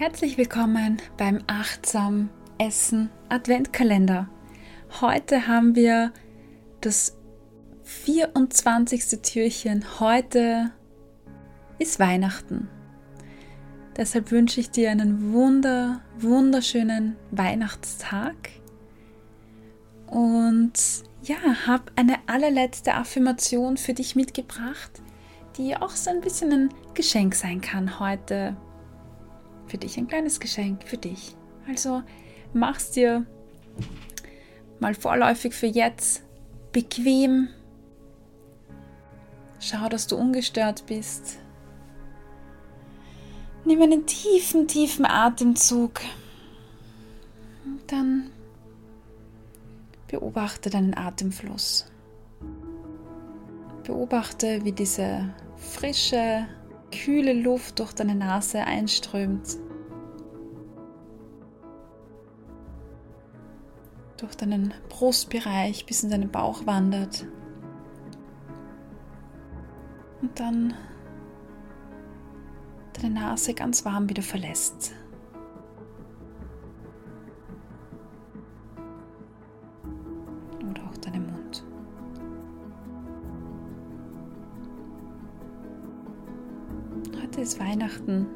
Herzlich willkommen beim Achtsam Essen Adventkalender. Heute haben wir das 24. Türchen. Heute ist Weihnachten. Deshalb wünsche ich dir einen wunder, wunderschönen Weihnachtstag. Und ja, habe eine allerletzte Affirmation für dich mitgebracht, die auch so ein bisschen ein Geschenk sein kann heute für dich, ein kleines Geschenk für dich. Also mach's dir mal vorläufig für jetzt bequem. Schau, dass du ungestört bist. Nimm einen tiefen, tiefen Atemzug. Und dann beobachte deinen Atemfluss. Beobachte, wie diese frische, kühle Luft durch deine Nase einströmt. Durch deinen Brustbereich bis in deinen Bauch wandert. Und dann deine Nase ganz warm wieder verlässt. Ist Weihnachten.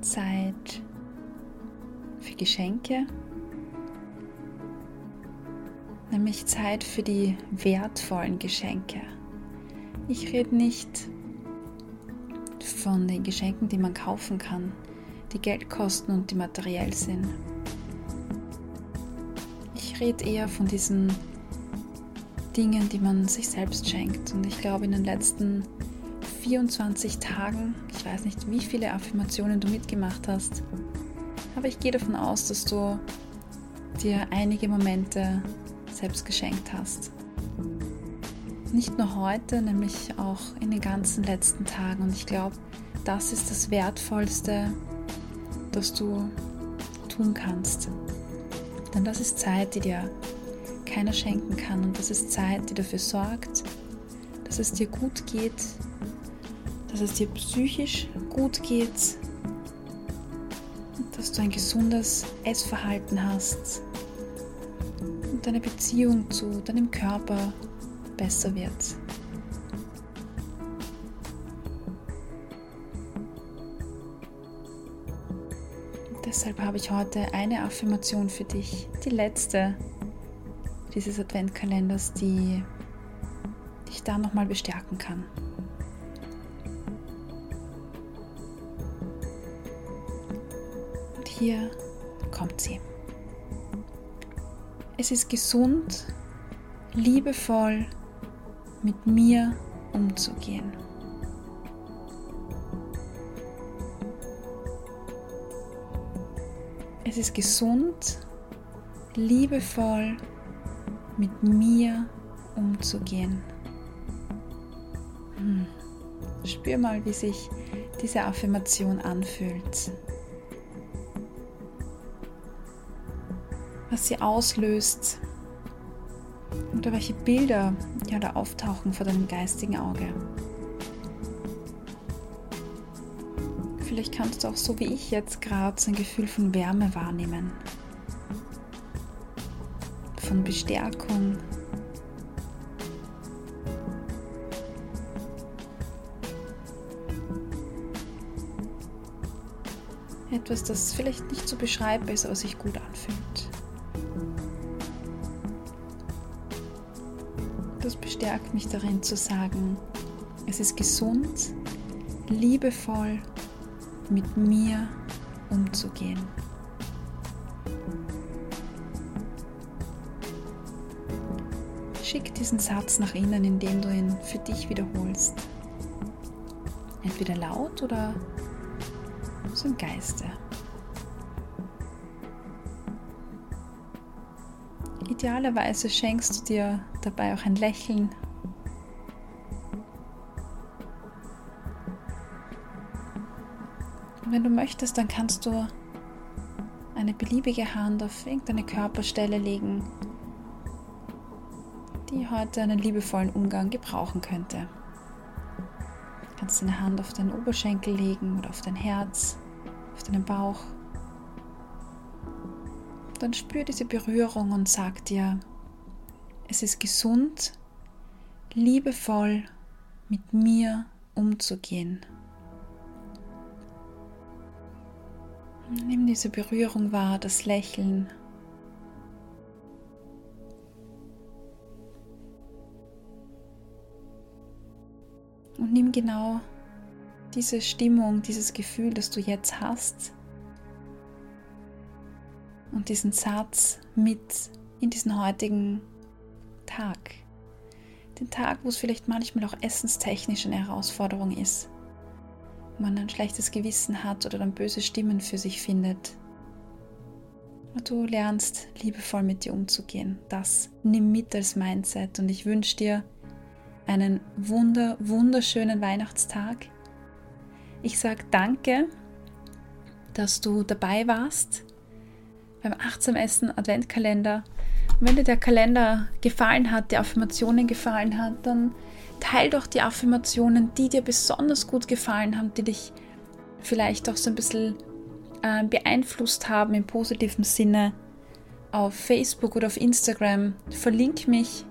Zeit für Geschenke. Nämlich Zeit für die wertvollen Geschenke. Ich rede nicht von den Geschenken, die man kaufen kann, die Geld kosten und die materiell sind. Ich rede eher von diesen Dingen, die man sich selbst schenkt. Und ich glaube, in den letzten 24 Tagen, ich weiß nicht, wie viele Affirmationen du mitgemacht hast, aber ich gehe davon aus, dass du dir einige Momente selbst geschenkt hast. Nicht nur heute, nämlich auch in den ganzen letzten Tagen. Und ich glaube, das ist das Wertvollste, das du tun kannst. Denn das ist Zeit, die dir keiner schenken kann. Und das ist Zeit, die dafür sorgt, dass es dir gut geht dass es dir psychisch gut geht, dass du ein gesundes Essverhalten hast und deine Beziehung zu deinem Körper besser wird. deshalb habe ich heute eine Affirmation für dich, die letzte dieses Adventkalenders, die dich da nochmal bestärken kann. Hier kommt sie. Es ist gesund, liebevoll mit mir umzugehen. Es ist gesund, liebevoll mit mir umzugehen. Hm. Spür mal, wie sich diese Affirmation anfühlt. Was sie auslöst oder welche Bilder ja da auftauchen vor deinem geistigen Auge. Vielleicht kannst du auch so wie ich jetzt gerade so ein Gefühl von Wärme wahrnehmen, von Bestärkung. Etwas, das vielleicht nicht zu beschreiben ist, aber sich gut anfühlt. Das bestärkt mich darin zu sagen, es ist gesund, liebevoll mit mir umzugehen. Schick diesen Satz nach innen, indem du ihn für dich wiederholst. Entweder laut oder so im Geiste. Idealerweise schenkst du dir dabei auch ein Lächeln. Und wenn du möchtest, dann kannst du eine beliebige Hand auf irgendeine Körperstelle legen, die heute einen liebevollen Umgang gebrauchen könnte. Du kannst deine Hand auf deinen Oberschenkel legen oder auf dein Herz auf deinen Bauch. Dann spür diese Berührung und sag dir, es ist gesund, liebevoll mit mir umzugehen. Nimm diese Berührung wahr, das Lächeln. Und nimm genau diese Stimmung, dieses Gefühl, das du jetzt hast und diesen Satz mit in diesen heutigen Tag. Den Tag, wo es vielleicht manchmal auch essenstechnisch eine Herausforderung ist man ein schlechtes Gewissen hat oder dann böse Stimmen für sich findet. Du lernst liebevoll mit dir umzugehen. Das nimm mit als Mindset und ich wünsche dir einen wunder, wunderschönen Weihnachtstag. Ich sage danke, dass du dabei warst beim achtsam Essen Adventkalender. Und wenn dir der Kalender gefallen hat, die Affirmationen gefallen hat, dann teil doch die Affirmationen, die dir besonders gut gefallen haben, die dich vielleicht auch so ein bisschen äh, beeinflusst haben im positiven Sinne auf Facebook oder auf Instagram. Verlink mich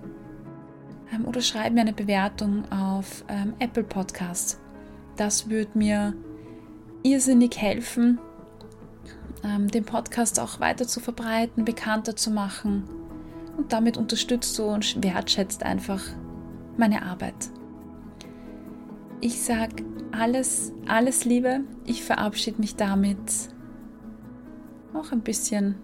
ähm, oder schreib mir eine Bewertung auf ähm, Apple Podcast. Das würde mir irrsinnig helfen, den Podcast auch weiter zu verbreiten, bekannter zu machen. Und damit unterstützt du und wertschätzt einfach meine Arbeit. Ich sage alles, alles Liebe. Ich verabschiede mich damit auch ein bisschen,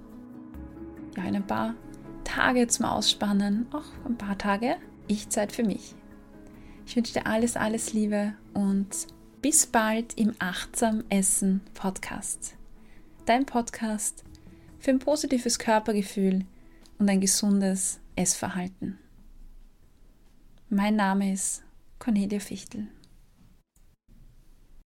ja, in ein paar Tage zum Ausspannen, auch ein paar Tage Ich-Zeit für mich. Ich wünsche dir alles, alles Liebe und bis bald im Achtsam Essen Podcast. Dein Podcast für ein positives Körpergefühl und ein gesundes Essverhalten. Mein Name ist Cornelia Fichtel.